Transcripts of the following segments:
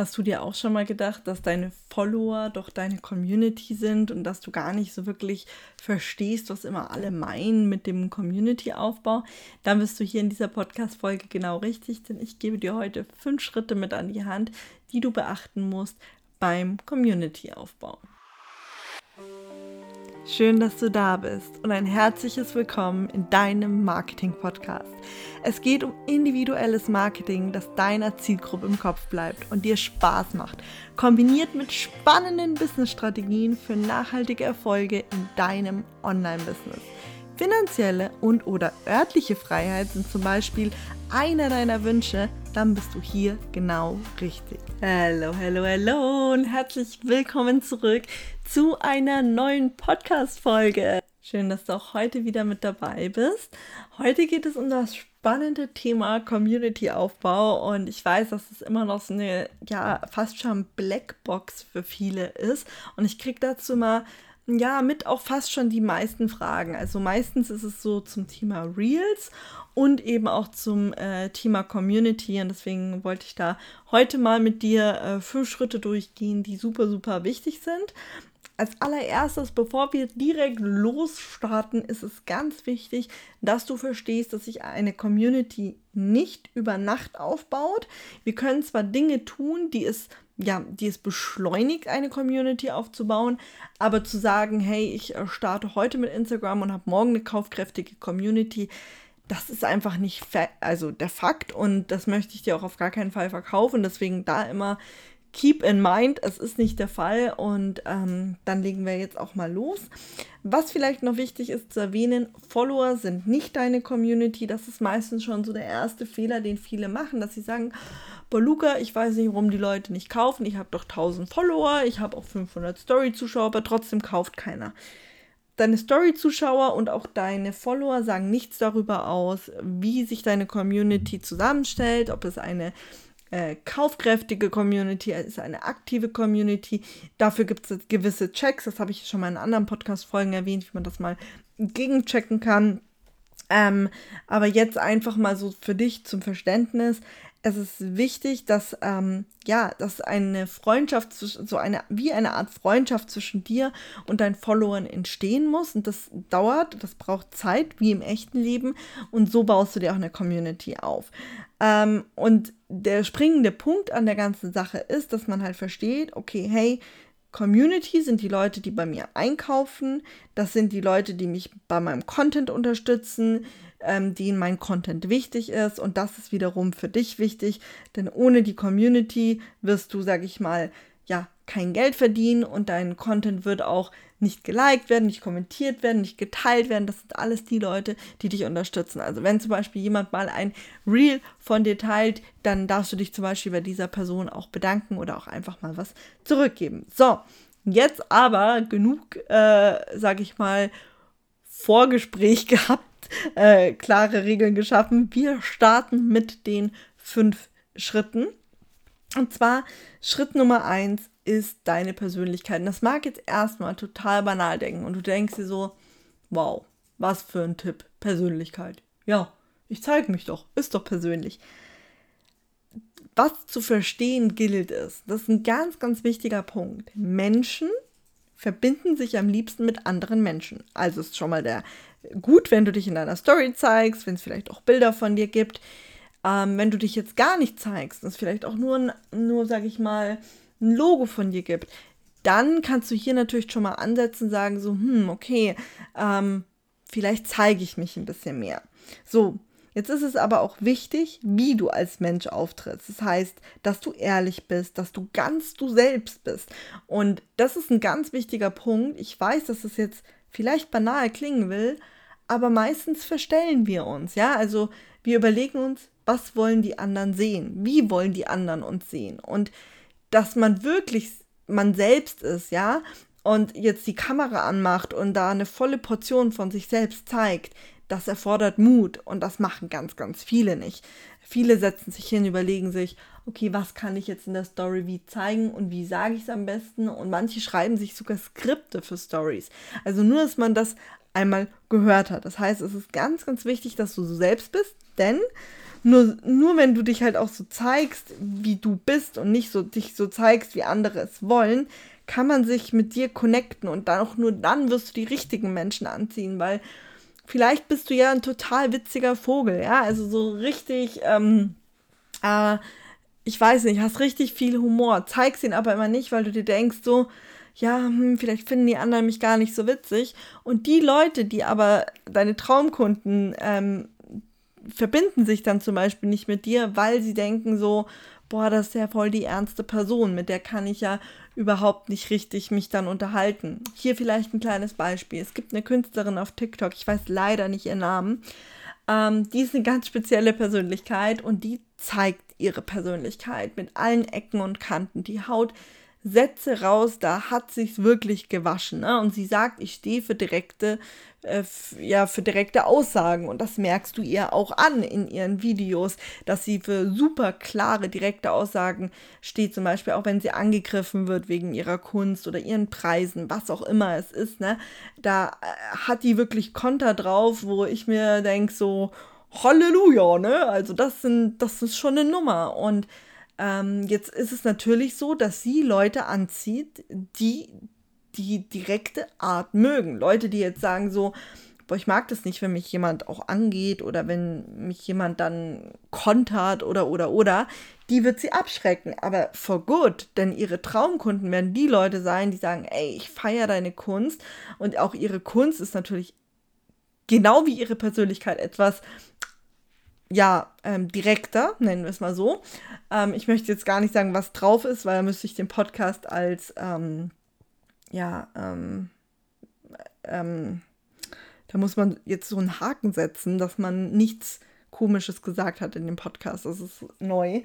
Hast du dir auch schon mal gedacht, dass deine Follower doch deine Community sind und dass du gar nicht so wirklich verstehst, was immer alle meinen mit dem Community-Aufbau? Dann bist du hier in dieser Podcast-Folge genau richtig, denn ich gebe dir heute fünf Schritte mit an die Hand, die du beachten musst beim Community-Aufbau. Schön, dass du da bist und ein herzliches Willkommen in deinem Marketing-Podcast. Es geht um individuelles Marketing, das deiner Zielgruppe im Kopf bleibt und dir Spaß macht, kombiniert mit spannenden Business-Strategien für nachhaltige Erfolge in deinem Online-Business. Finanzielle und oder örtliche Freiheit sind zum Beispiel einer deiner Wünsche, dann bist du hier genau richtig. Hallo, hallo, hallo und herzlich willkommen zurück zu einer neuen Podcast-Folge. Schön, dass du auch heute wieder mit dabei bist. Heute geht es um das spannende Thema Community-Aufbau und ich weiß, dass es immer noch so eine, ja, fast schon Blackbox für viele ist und ich kriege dazu mal ja, mit auch fast schon die meisten Fragen. Also meistens ist es so zum Thema Reels und eben auch zum äh, Thema Community. Und deswegen wollte ich da heute mal mit dir äh, fünf Schritte durchgehen, die super, super wichtig sind. Als allererstes, bevor wir direkt losstarten, ist es ganz wichtig, dass du verstehst, dass sich eine Community nicht über Nacht aufbaut. Wir können zwar Dinge tun, die es ja, die es beschleunigt, eine Community aufzubauen, aber zu sagen, hey, ich äh, starte heute mit Instagram und habe morgen eine kaufkräftige Community, das ist einfach nicht also der Fakt und das möchte ich dir auch auf gar keinen Fall verkaufen. Deswegen da immer keep in mind, es ist nicht der Fall und ähm, dann legen wir jetzt auch mal los. Was vielleicht noch wichtig ist zu erwähnen, Follower sind nicht deine Community. Das ist meistens schon so der erste Fehler, den viele machen, dass sie sagen, boah Luca, ich weiß nicht, warum die Leute nicht kaufen. Ich habe doch 1000 Follower, ich habe auch 500 Story-Zuschauer, aber trotzdem kauft keiner. Deine Story-Zuschauer und auch deine Follower sagen nichts darüber aus, wie sich deine Community zusammenstellt, ob es eine äh, kaufkräftige Community ist, eine aktive Community. Dafür gibt es gewisse Checks, das habe ich schon mal in anderen Podcast-Folgen erwähnt, wie man das mal gegenchecken kann. Ähm, aber jetzt einfach mal so für dich zum Verständnis es ist wichtig, dass ähm, ja, dass eine Freundschaft so eine wie eine Art Freundschaft zwischen dir und deinen Followern entstehen muss und das dauert, das braucht Zeit wie im echten Leben und so baust du dir auch eine Community auf. Ähm, und der springende Punkt an der ganzen Sache ist, dass man halt versteht, okay, hey, Community sind die Leute, die bei mir einkaufen, das sind die Leute, die mich bei meinem Content unterstützen, ähm, denen mein Content wichtig ist. Und das ist wiederum für dich wichtig, denn ohne die Community wirst du, sag ich mal, kein Geld verdienen und dein Content wird auch nicht geliked werden, nicht kommentiert werden, nicht geteilt werden. Das sind alles die Leute, die dich unterstützen. Also wenn zum Beispiel jemand mal ein Reel von dir teilt, dann darfst du dich zum Beispiel bei dieser Person auch bedanken oder auch einfach mal was zurückgeben. So, jetzt aber genug, äh, sag ich mal, Vorgespräch gehabt äh, klare Regeln geschaffen. Wir starten mit den fünf Schritten. Und zwar Schritt Nummer eins ist deine Persönlichkeit. Und das mag jetzt erstmal total banal denken und du denkst dir so, wow, was für ein Tipp, Persönlichkeit. Ja, ich zeige mich doch, ist doch persönlich. Was zu verstehen gilt ist, das ist ein ganz, ganz wichtiger Punkt. Menschen verbinden sich am liebsten mit anderen Menschen. Also ist schon mal der gut, wenn du dich in deiner Story zeigst, wenn es vielleicht auch Bilder von dir gibt. Ähm, wenn du dich jetzt gar nicht zeigst, es vielleicht auch nur, nur sage ich mal, ein Logo von dir gibt, dann kannst du hier natürlich schon mal ansetzen, sagen so, hm, okay, ähm, vielleicht zeige ich mich ein bisschen mehr. So, Jetzt ist es aber auch wichtig, wie du als Mensch auftrittst. Das heißt, dass du ehrlich bist, dass du ganz du selbst bist. Und das ist ein ganz wichtiger Punkt. Ich weiß, dass es jetzt vielleicht banal klingen will, aber meistens verstellen wir uns. Ja, also wir überlegen uns, was wollen die anderen sehen? Wie wollen die anderen uns sehen? Und dass man wirklich man selbst ist, ja, und jetzt die Kamera anmacht und da eine volle Portion von sich selbst zeigt, das erfordert Mut und das machen ganz, ganz viele nicht. Viele setzen sich hin, überlegen sich, okay, was kann ich jetzt in der Story wie zeigen und wie sage ich es am besten? Und manche schreiben sich sogar Skripte für Stories. Also nur, dass man das einmal gehört hat. Das heißt, es ist ganz, ganz wichtig, dass du so selbst bist, denn nur, nur wenn du dich halt auch so zeigst, wie du bist und nicht so dich so zeigst, wie andere es wollen, kann man sich mit dir connecten und dann auch nur dann wirst du die richtigen Menschen anziehen, weil vielleicht bist du ja ein total witziger Vogel, ja, also so richtig, ähm, äh, ich weiß nicht, hast richtig viel Humor, zeigst ihn aber immer nicht, weil du dir denkst so, ja, hm, vielleicht finden die anderen mich gar nicht so witzig. Und die Leute, die aber deine Traumkunden ähm, verbinden sich dann zum Beispiel nicht mit dir, weil sie denken so, boah, das ist ja voll die ernste Person, mit der kann ich ja überhaupt nicht richtig mich dann unterhalten. Hier vielleicht ein kleines Beispiel. Es gibt eine Künstlerin auf TikTok, ich weiß leider nicht ihren Namen. Ähm, die ist eine ganz spezielle Persönlichkeit und die zeigt ihre Persönlichkeit mit allen Ecken und Kanten. Die haut Sätze raus, da hat sich's wirklich gewaschen. Ne? Und sie sagt, ich stehe für direkte, äh, ja, für direkte Aussagen. Und das merkst du ihr auch an in ihren Videos, dass sie für super klare, direkte Aussagen steht. Zum Beispiel auch, wenn sie angegriffen wird wegen ihrer Kunst oder ihren Preisen, was auch immer es ist. Ne? Da äh, hat die wirklich Konter drauf, wo ich mir denke, so, Halleluja, ne? Also das sind, das ist schon eine Nummer. Und ähm, jetzt ist es natürlich so, dass sie Leute anzieht, die die direkte Art mögen. Leute, die jetzt sagen so, boah, ich mag das nicht, wenn mich jemand auch angeht oder wenn mich jemand dann kontert oder oder oder, die wird sie abschrecken. Aber for good, denn ihre Traumkunden werden die Leute sein, die sagen, ey, ich feiere deine Kunst und auch ihre Kunst ist natürlich genau wie ihre Persönlichkeit etwas ja, ähm, direkter, nennen wir es mal so. Ähm, ich möchte jetzt gar nicht sagen, was drauf ist, weil da müsste ich den Podcast als, ähm, ja, ähm, ähm, da muss man jetzt so einen Haken setzen, dass man nichts Komisches gesagt hat in dem Podcast. Das ist neu.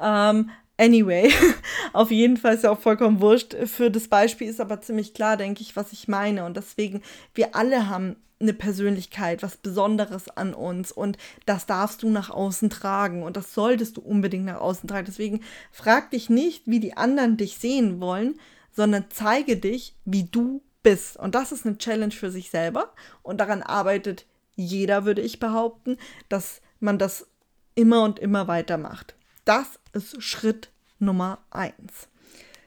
Ähm, anyway, auf jeden Fall ist ja auch vollkommen wurscht. Für das Beispiel ist aber ziemlich klar, denke ich, was ich meine. Und deswegen, wir alle haben eine Persönlichkeit, was Besonderes an uns und das darfst du nach außen tragen und das solltest du unbedingt nach außen tragen. Deswegen frag dich nicht, wie die anderen dich sehen wollen, sondern zeige dich, wie du bist. Und das ist eine Challenge für sich selber und daran arbeitet jeder, würde ich behaupten, dass man das immer und immer weiter macht. Das ist Schritt Nummer eins.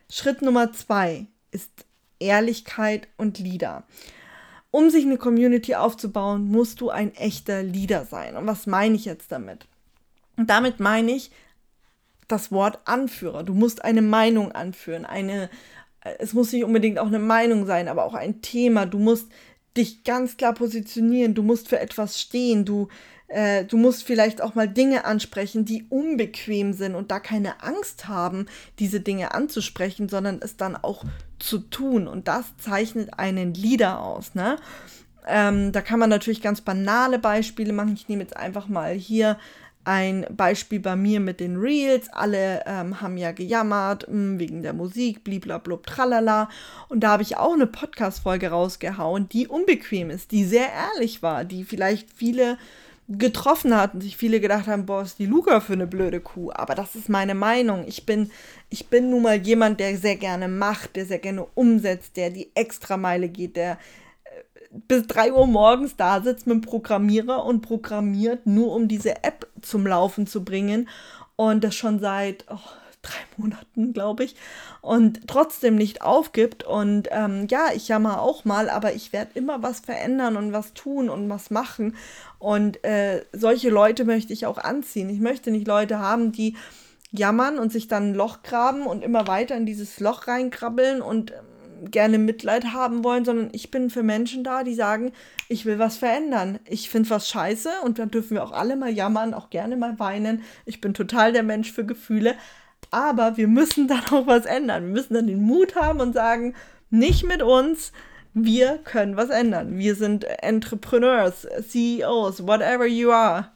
Schritt Nummer zwei ist Ehrlichkeit und Lieder um sich eine Community aufzubauen, musst du ein echter Leader sein. Und was meine ich jetzt damit? Und damit meine ich das Wort Anführer. Du musst eine Meinung anführen, eine, es muss nicht unbedingt auch eine Meinung sein, aber auch ein Thema. Du musst dich ganz klar positionieren, du musst für etwas stehen, du, äh, du musst vielleicht auch mal Dinge ansprechen, die unbequem sind und da keine Angst haben, diese Dinge anzusprechen, sondern es dann auch zu tun. Und das zeichnet einen Leader aus. Ne? Ähm, da kann man natürlich ganz banale Beispiele machen. Ich nehme jetzt einfach mal hier ein Beispiel bei mir mit den Reels. Alle ähm, haben ja gejammert mh, hm, wegen der Musik, bliblablub, tralala. Und da habe ich auch eine Podcast-Folge rausgehauen, die unbequem ist, die sehr ehrlich war, die vielleicht viele getroffen hat und sich viele gedacht haben, boah, ist die Luca für eine blöde Kuh. Aber das ist meine Meinung. Ich bin, ich bin nun mal jemand, der sehr gerne macht, der sehr gerne umsetzt, der die Extrameile geht, der äh, bis 3 Uhr morgens da sitzt mit dem Programmierer und programmiert, nur um diese App zum Laufen zu bringen. Und das schon seit oh, drei Monaten, glaube ich, und trotzdem nicht aufgibt. Und ähm, ja, ich jammer auch mal, aber ich werde immer was verändern und was tun und was machen. Und äh, solche Leute möchte ich auch anziehen. Ich möchte nicht Leute haben, die jammern und sich dann ein Loch graben und immer weiter in dieses Loch reinkrabbeln und ähm, gerne Mitleid haben wollen, sondern ich bin für Menschen da, die sagen, ich will was verändern. Ich finde was scheiße und dann dürfen wir auch alle mal jammern, auch gerne mal weinen. Ich bin total der Mensch für Gefühle. Aber wir müssen dann auch was ändern. Wir müssen dann den Mut haben und sagen, nicht mit uns, wir können was ändern. Wir sind Entrepreneurs, CEOs, whatever you are.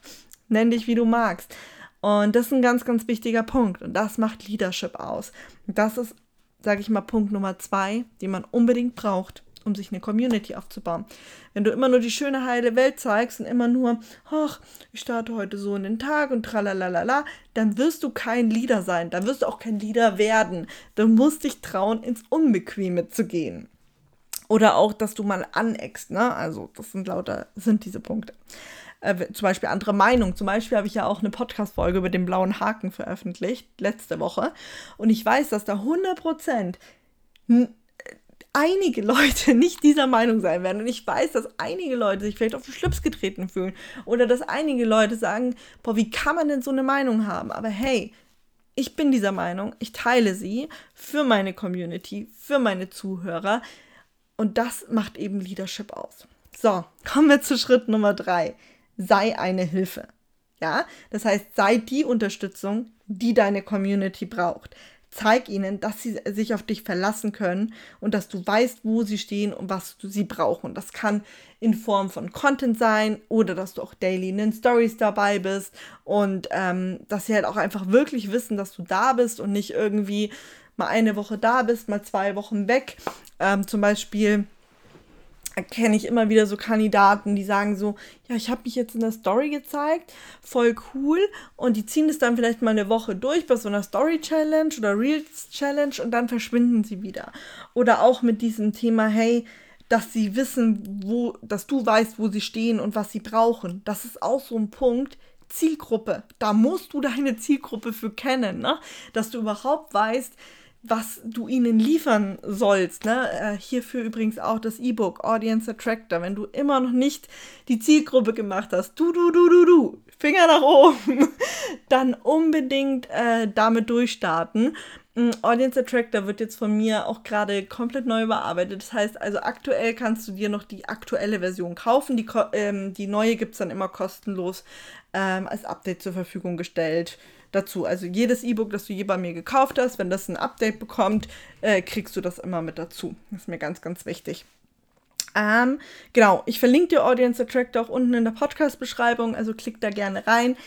Nenn dich, wie du magst. Und das ist ein ganz, ganz wichtiger Punkt. Und das macht Leadership aus. das ist, sage ich mal, Punkt Nummer zwei, den man unbedingt braucht um sich eine Community aufzubauen. Wenn du immer nur die schöne, heile Welt zeigst und immer nur, ach, ich starte heute so in den Tag und tralalala, dann wirst du kein Leader sein, dann wirst du auch kein Leader werden. Du musst dich trauen, ins Unbequeme zu gehen. Oder auch, dass du mal aneckst, ne? Also, das sind lauter, sind diese Punkte. äh, zum Beispiel andere Meinung. Zum Beispiel habe ich ja auch eine Podcast-Folge über den blauen Haken veröffentlicht, letzte Woche. Und ich weiß, dass da 100 Prozent einige Leute nicht dieser Meinung sein werden. Und ich weiß, dass einige Leute sich vielleicht auf den Schlips getreten fühlen. Oder dass einige Leute sagen, boah, wie kann man denn so eine Meinung haben? Aber hey, ich bin dieser Meinung, ich teile sie für meine Community, für meine Zuhörer. Und das macht eben Leadership aus. So, kommen wir zu Schritt Nummer drei. Sei eine Hilfe. Ja, das heißt, sei die Unterstützung, die deine Community braucht zeig ihnen, dass sie sich auf dich verlassen können und dass du weißt, wo sie stehen und was sie brauchen. Das kann in Form von Content sein oder dass du auch daily in den Stories dabei bist und ähm, dass sie halt auch einfach wirklich wissen, dass du da bist und nicht irgendwie mal eine Woche da bist, mal zwei Wochen weg. Ähm, zum Beispiel kenne ich immer wieder so Kandidaten, die sagen so, ja, ich habe mich jetzt in der Story gezeigt, voll cool. Und die ziehen es dann vielleicht mal eine Woche durch bei so einer Story Challenge oder Reels Challenge und dann verschwinden sie wieder. Oder auch mit diesem Thema, hey, dass sie wissen, wo, dass du weißt, wo sie stehen und was sie brauchen. Das ist auch so ein Punkt. Zielgruppe. Da musst du deine Zielgruppe für kennen, ne? Dass du überhaupt weißt, was du ihnen liefern sollst. Ne? Äh, hierfür übrigens auch das E-Book Audience Attractor. Wenn du immer noch nicht die Zielgruppe gemacht hast, du, du, du, du, du, Finger nach oben, dann unbedingt äh, damit durchstarten. Mm, Audience Attractor wird jetzt von mir auch gerade komplett neu überarbeitet. Das heißt also, aktuell kannst du dir noch die aktuelle Version kaufen. Die, ähm, die neue gibt es dann immer kostenlos ähm, als Update zur Verfügung gestellt dazu. Also jedes E-Book, das du je bei mir gekauft hast, wenn das ein Update bekommt, äh, kriegst du das immer mit dazu. Das ist mir ganz, ganz wichtig. Ähm, genau, ich verlinke dir Audience Attractor auch unten in der Podcast-Beschreibung, also klick da gerne rein.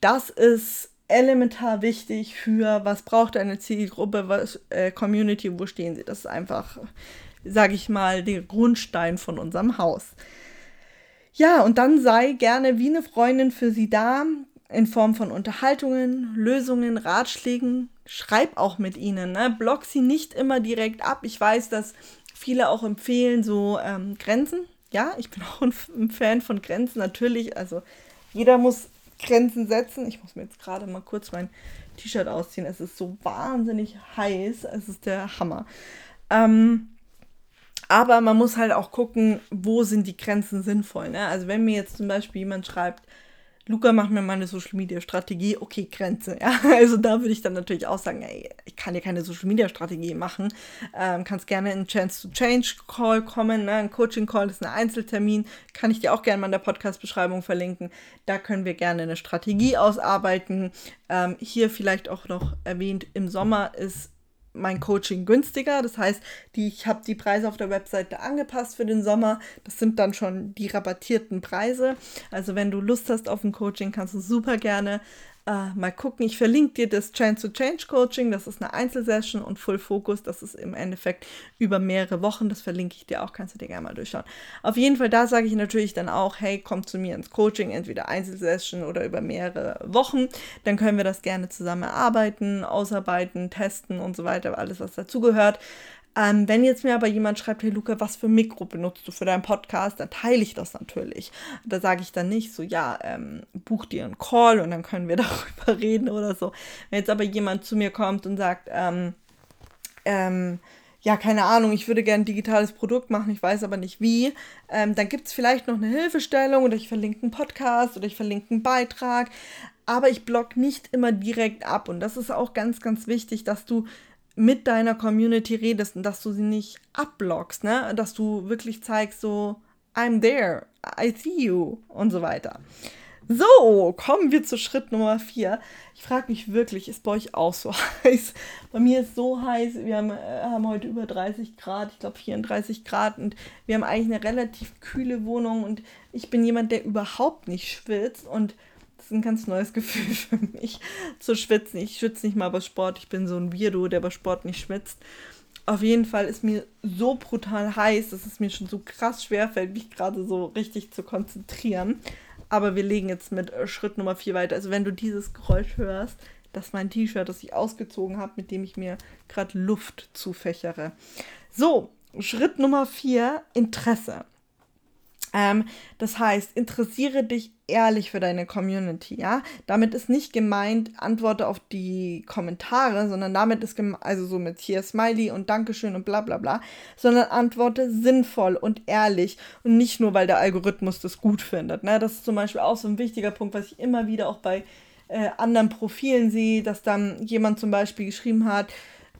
Das ist elementar wichtig für, was braucht eine Zielgruppe, was äh, Community, wo stehen sie. Das ist einfach, sage ich mal, der Grundstein von unserem Haus. Ja, und dann sei gerne wie eine Freundin für sie da in Form von Unterhaltungen, Lösungen, Ratschlägen. Schreib auch mit ihnen. Ne? Block sie nicht immer direkt ab. Ich weiß, dass viele auch empfehlen, so ähm, Grenzen. Ja, ich bin auch ein, ein Fan von Grenzen, natürlich. Also jeder muss Grenzen setzen. Ich muss mir jetzt gerade mal kurz mein T-Shirt ausziehen. Es ist so wahnsinnig heiß. Es ist der Hammer. Ähm, aber man muss halt auch gucken, wo sind die Grenzen sinnvoll. Ne? Also wenn mir jetzt zum Beispiel jemand schreibt, Luca macht mir meine Social Media Strategie, okay, Grenze. Ja? Also da würde ich dann natürlich auch sagen, ey, ich kann dir keine Social Media Strategie machen. Ähm, kannst gerne in Chance to Change Call kommen, ne? ein Coaching Call ist ein Einzeltermin, kann ich dir auch gerne mal in der Podcast-Beschreibung verlinken. Da können wir gerne eine Strategie ausarbeiten. Ähm, hier vielleicht auch noch erwähnt, im Sommer ist mein Coaching günstiger. Das heißt, die, ich habe die Preise auf der Webseite angepasst für den Sommer. Das sind dann schon die rabattierten Preise. Also wenn du Lust hast auf ein Coaching, kannst du super gerne äh, mal gucken. Ich verlinke dir das Chance to Change Coaching. Das ist eine Einzelsession und Full Focus. Das ist im Endeffekt über mehrere Wochen. Das verlinke ich dir auch. Kannst du dir gerne mal durchschauen. Auf jeden Fall, da sage ich natürlich dann auch, hey, komm zu mir ins Coaching, entweder Einzelsession oder über mehrere Wochen. Dann können wir das gerne zusammen erarbeiten, ausarbeiten, testen und so weiter. Alles, was dazugehört. Ähm, wenn jetzt mir aber jemand schreibt, hey Luca, was für Mikro benutzt du für deinen Podcast, dann teile ich das natürlich. Da sage ich dann nicht so, ja, ähm, buch dir einen Call und dann können wir darüber reden oder so. Wenn jetzt aber jemand zu mir kommt und sagt, ähm, ähm, ja, keine Ahnung, ich würde gerne ein digitales Produkt machen, ich weiß aber nicht wie, ähm, dann gibt es vielleicht noch eine Hilfestellung oder ich verlinke einen Podcast oder ich verlinke einen Beitrag, aber ich block nicht immer direkt ab und das ist auch ganz, ganz wichtig, dass du mit deiner Community redest und dass du sie nicht abblockst, ne? Dass du wirklich zeigst, so, I'm there, I see you und so weiter. So, kommen wir zu Schritt Nummer 4. Ich frage mich wirklich, ist bei euch auch so heiß? Bei mir ist so heiß, wir haben, äh, haben heute über 30 Grad, ich glaube 34 Grad und wir haben eigentlich eine relativ kühle Wohnung und ich bin jemand, der überhaupt nicht schwitzt und ein ganz neues Gefühl für mich, zu schwitzen. Ich schwitze nicht mal bei Sport. Ich bin so ein Weirdo, der bei Sport nicht schwitzt. Auf jeden Fall ist mir so brutal heiß, dass es mir schon so krass schwer fällt, mich gerade so richtig zu konzentrieren. Aber wir legen jetzt mit äh, Schritt Nummer 4 weiter. Also wenn du dieses Geräusch hörst, das ist mein T-Shirt, das ich ausgezogen habe, mit dem ich mir gerade Luft zufächere. So, Schritt Nummer 4, Interesse. Ähm, das heißt, interessiere dich ehrlich für deine Community, ja. Damit ist nicht gemeint, antworte auf die Kommentare, sondern damit ist gemeint, also so mit hier Smiley und Dankeschön und bla bla bla, sondern antworte sinnvoll und ehrlich und nicht nur, weil der Algorithmus das gut findet. Ne? Das ist zum Beispiel auch so ein wichtiger Punkt, was ich immer wieder auch bei äh, anderen Profilen sehe, dass dann jemand zum Beispiel geschrieben hat,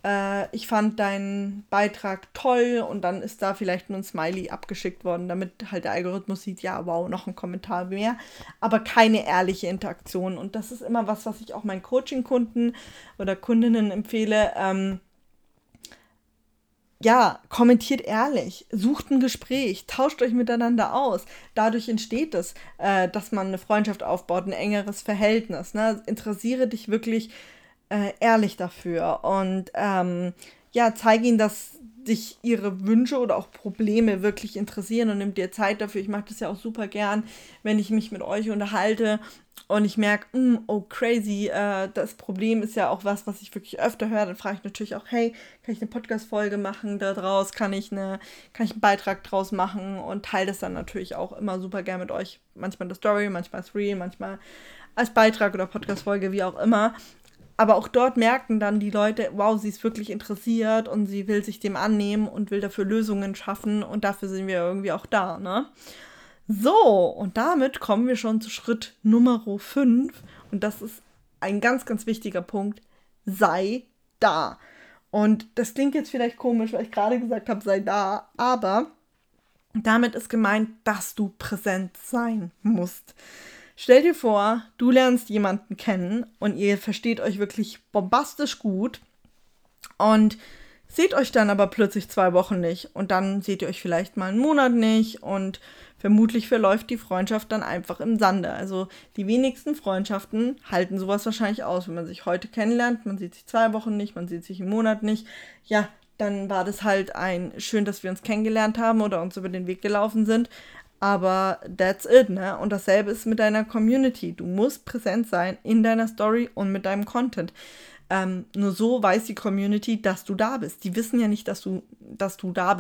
äh, ich fand deinen Beitrag toll und dann ist da vielleicht nur ein Smiley abgeschickt worden, damit halt der Algorithmus sieht, ja, wow, noch ein Kommentar mehr, aber keine ehrliche Interaktion. Und das ist immer was, was ich auch meinen Coaching-Kunden oder Kundinnen empfehle. Ähm, ja, kommentiert ehrlich, sucht ein Gespräch, tauscht euch miteinander aus. Dadurch entsteht es, äh, dass man eine Freundschaft aufbaut, ein engeres Verhältnis. Ne? Interessiere dich wirklich äh, ehrlich dafür und ähm, ja, zeige ihnen, dass dich ihre Wünsche oder auch Probleme wirklich interessieren und nimm dir Zeit dafür. Ich mache das ja auch super gern, wenn ich mich mit euch unterhalte und ich merke, hm, oh crazy, äh, das Problem ist ja auch was, was ich wirklich öfter höre. Dann frage ich natürlich auch, hey, kann ich eine Podcast-Folge machen daraus? Kann ich, eine, kann ich einen Beitrag draus machen? Und teile das dann natürlich auch immer super gern mit euch. Manchmal in der Story, manchmal als Reel, manchmal als Beitrag oder Podcast-Folge, wie auch immer. Aber auch dort merken dann die Leute, wow, sie ist wirklich interessiert und sie will sich dem annehmen und will dafür Lösungen schaffen und dafür sind wir irgendwie auch da, ne? So, und damit kommen wir schon zu Schritt Nummer 5 und das ist ein ganz, ganz wichtiger Punkt. Sei da. Und das klingt jetzt vielleicht komisch, weil ich gerade gesagt habe, sei da, aber damit ist gemeint, dass du präsent sein musst. Stell dir vor, du lernst jemanden kennen und ihr versteht euch wirklich bombastisch gut und seht euch dann aber plötzlich zwei Wochen nicht und dann seht ihr euch vielleicht mal einen Monat nicht und vermutlich verläuft die Freundschaft dann einfach im Sande. Also die wenigsten Freundschaften halten sowas wahrscheinlich aus, wenn man sich heute kennenlernt, man sieht sich zwei Wochen nicht, man sieht sich einen Monat nicht. Ja, dann war das halt ein schön, dass wir uns kennengelernt haben oder uns über den Weg gelaufen sind. Aber that's it, ne? Und dasselbe ist mit deiner Community. Du musst präsent sein in deiner Story und mit deinem Content. Ähm, nur so weiß die Community, dass du da bist. Die wissen ja nicht, dass du, dass du da